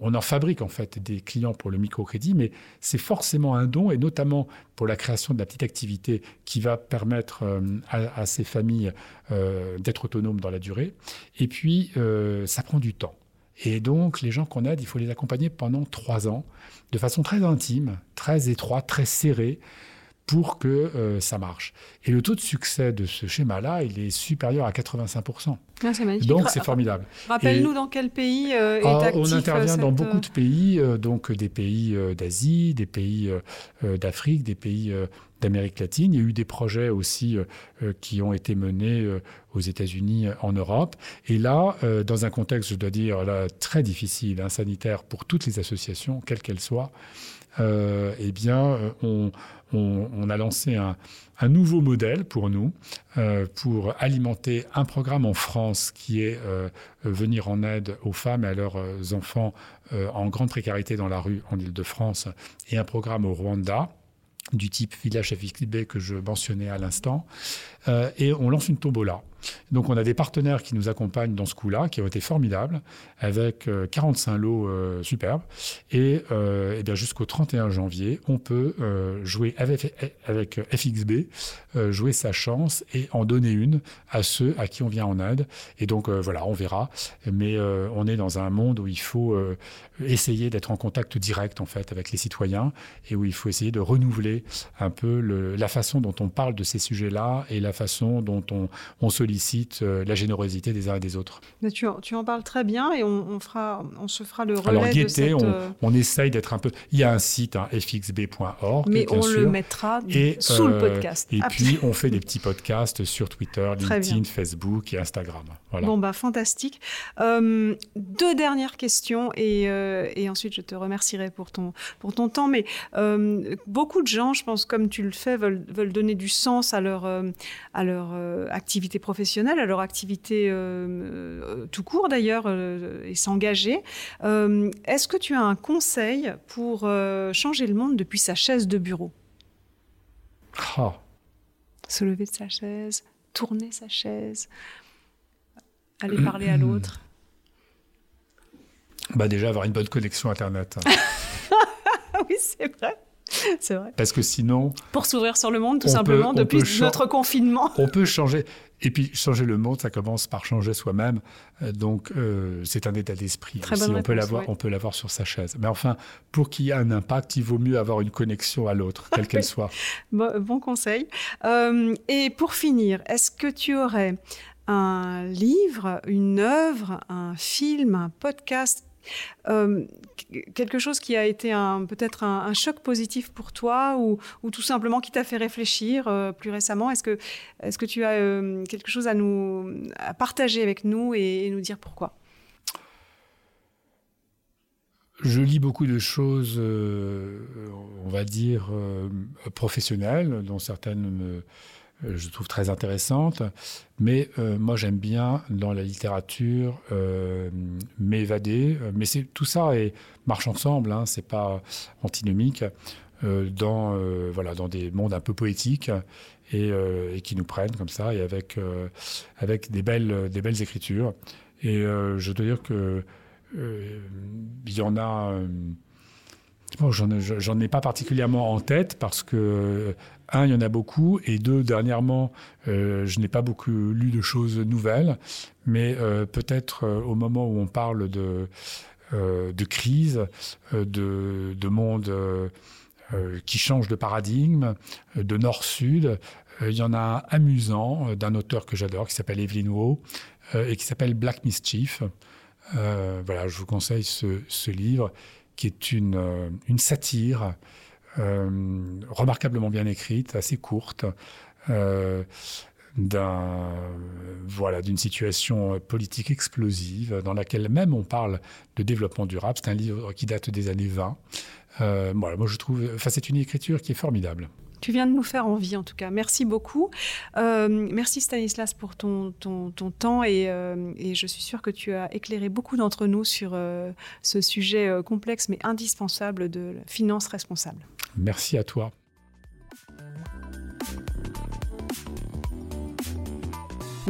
On en fabrique en fait des clients pour le microcrédit, mais c'est forcément un don, et notamment pour la création de la petite activité qui va permettre euh, à, ces familles euh, d'être autonomes dans la durée. Et puis, euh, ça prend du temps. Et donc, les gens qu'on aide, il faut les accompagner pendant trois ans, de façon très intime, très étroite, très serrée, pour que euh, ça marche. Et le taux de succès de ce schéma-là, il est supérieur à 85%. Ah, donc c'est formidable. Rappelle-nous dans quel pays euh, est ah, actif On intervient dans beaucoup de pays, donc des pays d'Asie, des pays d'Afrique, des pays d'Amérique latine. Il y a eu des projets aussi qui ont été menés aux États-Unis, en Europe. Et là, dans un contexte, je dois dire, là, très difficile, hein, sanitaire pour toutes les associations, quelles qu'elles soient, eh bien, on on, a lancé un, nouveau modèle pour nous, euh, pour alimenter un programme en France qui est euh, venir en aide aux femmes et à leurs euh, enfants en grande précarité dans la rue en Ile-de-France, et un programme au Rwanda du type village FXB que je mentionnais à l'instant. et on lance une tombola. Donc on a des partenaires qui nous accompagnent dans ce coup-là, qui ont été formidables, avec 45 euh, lots euh, superbes. Et, euh, eh jusqu'au 31 janvier, on peut jouer avec, avec FXB, jouer sa chance et en donner une à ceux à qui on vient en aide. Et donc voilà, on verra. Mais on est dans un monde où il faut essayer d'être en contact direct en fait avec les citoyens et où il faut essayer de renouveler un peu la façon dont on parle de ces sujets-là et la façon dont on, on se sollicite euh, la générosité des uns et des autres. tu, tu, en parles très bien et on, fera, on se fera le relais Alors, de cette... on, euh, on, essaye d'être un peu... Il y a un site, hein, fxb.org, Mais on le mettra et, sous le euh, podcast. Et puis, on fait des petits podcasts sur Twitter, LinkedIn, Facebook et Instagram. Voilà. Bon, bah, fantastique. deux dernières questions et, et, ensuite, je te remercierai pour ton, pour ton temps. Mais beaucoup de gens, je pense, comme tu le fais, veulent, veulent donner du sens à leur, à leur activité professionnelle à leur activité euh, euh, tout court d'ailleurs, euh, et s'engager. Est-ce que tu as un conseil pour changer le monde depuis sa chaise de bureau? Oh. Se lever de sa chaise, tourner sa chaise, aller parler à l'autre bah déjà avoir une bonne connexion Internet. oui, c'est vrai. C'est vrai. Parce que sinon. Pour s'ouvrir sur le monde, tout simplement, depuis notre confinement. On peut changer. Et puis, changer le monde, ça commence par changer soi-même. Euh, donc, euh, c'est un état d'esprit. Si on peut l'avoir, on peut l'avoir sur sa chaise. Mais enfin, pour qu'il y ait un impact, il vaut mieux avoir une connexion à l'autre, quelle qu'elle soit. Bon, conseil. Euh, et pour finir, est-ce que tu aurais un livre, une œuvre, un film, un podcast euh, quelque chose qui a été peut-être un, choc positif pour toi ou, tout simplement qui t'a fait réfléchir euh, plus récemment? Est-ce que, tu as euh, quelque chose à nous partager avec nous et, nous dire pourquoi? Je lis beaucoup de choses, on va dire, professionnelles, dont certaines me je trouve très intéressante. Mais euh, moi, j'aime bien dans la littérature euh, m'évader. Mais c'est tout ça et marche ensemble. Hein, c'est pas antinomique dans voilà dans des mondes un peu poétiques et, qui nous prennent comme ça et avec avec des belles des belles écritures. Et je dois dire que il y en a. J'en ai pas particulièrement en tête parce que un, il y en a beaucoup, et deux, dernièrement, euh, je n'ai pas beaucoup lu de choses nouvelles, mais euh, peut-être euh, au moment où on parle de, de crise, de, de monde qui change de paradigme, de nord-sud, il y en a un amusant d'un auteur que j'adore qui s'appelle Evelyn Waugh et qui s'appelle Black Mischief. voilà, je vous conseille ce, ce livre qui est une, une satire euh, remarquablement bien écrite, assez courte. Euh, d'un voilà d'une situation politique explosive dans laquelle même on parle de développement durable. C'est un livre qui date des années 20. Euh, voilà, moi je trouve, enfin c'est une écriture qui est formidable. Tu viens de nous faire envie, en tout cas. Merci beaucoup. Euh, merci Stanislas pour ton, ton, temps et, euh, et, je suis sûre que tu as éclairé beaucoup d'entre nous sur euh, ce sujet complexe mais indispensable de la finance responsable. Merci à toi.